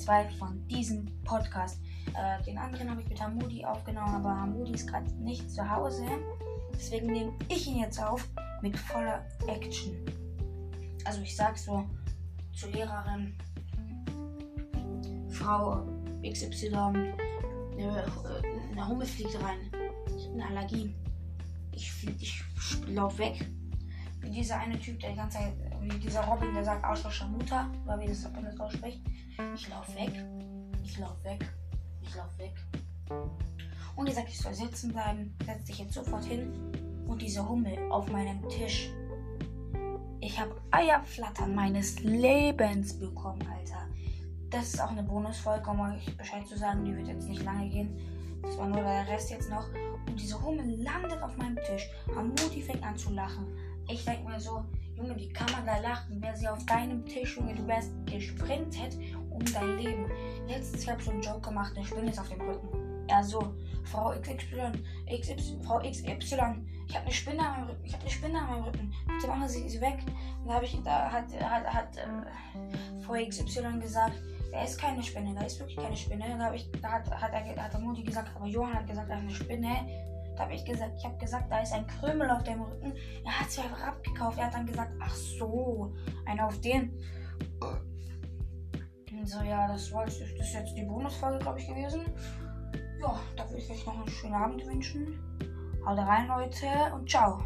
2 von diesem Podcast. Äh, den anderen habe ich mit Hamudi aufgenommen, aber Hamudi ist gerade nicht zu Hause. Deswegen nehme ich ihn jetzt auf mit voller Action. Also ich sag so zur Lehrerin, Frau XY, eine, eine Hummel fliegt rein. Ich habe eine Allergie. Ich, ich lauf weg. Wie dieser eine Typ, der die ganze Zeit, wie dieser Robin, der sagt Ausschuss Mutter, oder wie das, man das ausspricht. Ich lauf weg. Ich lauf weg. Ich lauf weg. Und die sagt, ich soll sitzen bleiben. Setz dich jetzt sofort hin. Und diese Hummel auf meinem Tisch. Ich habe Eierflattern meines Lebens bekommen, Alter. Das ist auch eine Bonusfolge, um euch Bescheid zu sagen. Die wird jetzt nicht lange gehen. Das war nur der Rest jetzt noch. Und diese Hummel landet auf meinem Tisch. Hamudi fängt an zu lachen. Ich denke mir so, Junge, wie kann man da lachen? Wäre sie auf deinem Tisch, Junge, du wärst gesprintet um dein Leben. Letztens, ich habe so einen Joke gemacht, eine Spinne ist auf dem Rücken. Ja, so, Frau XY, XY, Frau XY, ich habe eine Spinne meinem Rücken, ich habe eine Spinne meinem Rücken. Bitte machen Sie sie weg. Und da habe ich, da hat, hat, hat äh, Frau XY gesagt, da ist keine Spinne, da ist wirklich keine Spinne. Da, ich, da hat, hat, hat der Mutti gesagt, aber Johann hat gesagt, da ist eine Spinne. Da habe ich gesagt, ich habe gesagt, da ist ein Krümel auf dem Rücken. Er hat sie einfach abgekauft. Er hat dann gesagt, ach so, einer auf den. Und so, ja, das, war, das ist jetzt die Bonusfolge, glaube ich, gewesen. Ja, da würde ich euch noch einen schönen Abend wünschen. Haut rein, Leute, und ciao.